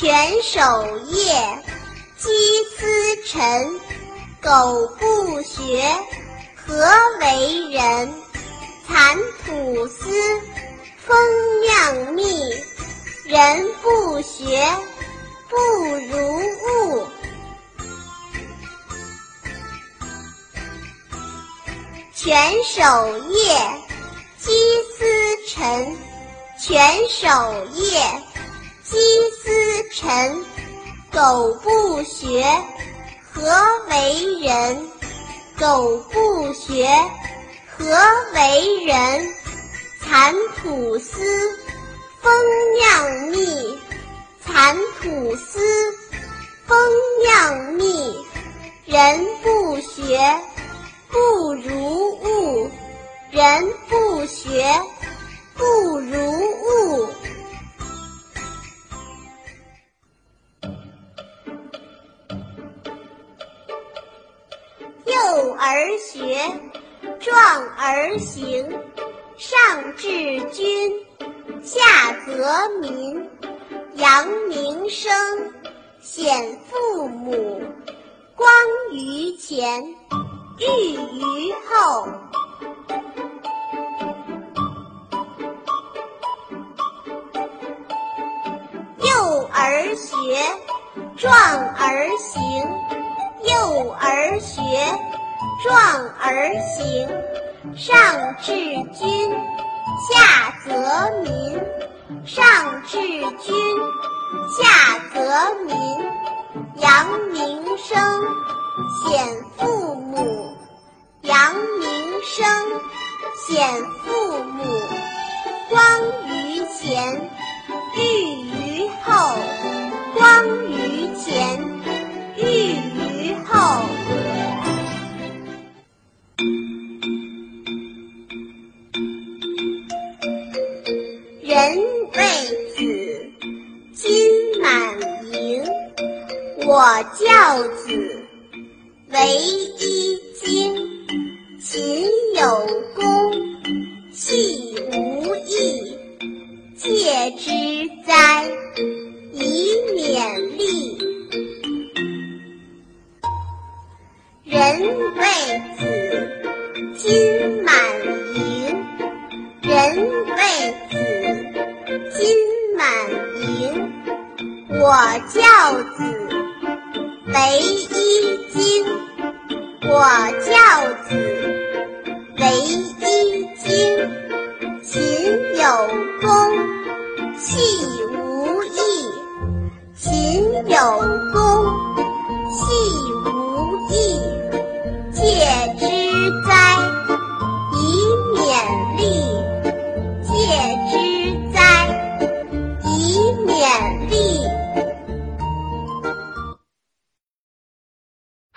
犬守夜，鸡司晨。苟不学，何为人？蚕吐丝，蜂酿蜜。人不学，不如物。犬守夜，鸡司晨。犬守夜，司晨。苟不学。何为人？苟不学，何为人？蚕吐丝，蜂酿蜜。蚕吐丝，蜂酿蜜。人不学，不如物。人不学，而学，壮而行。上治君，下则民。扬名声，显父母。光于前，裕于后。幼儿学，壮而行。幼儿学，壮而行。上治君，下则民。上治君，下则民。扬名声，显父母。扬名声，显人谓子金满盈，我教子唯一经。勤有功，戏无益，戒之哉，以勉励。人谓子金我教子为一经，我教子为一经。勤有功，戏无益。勤有功，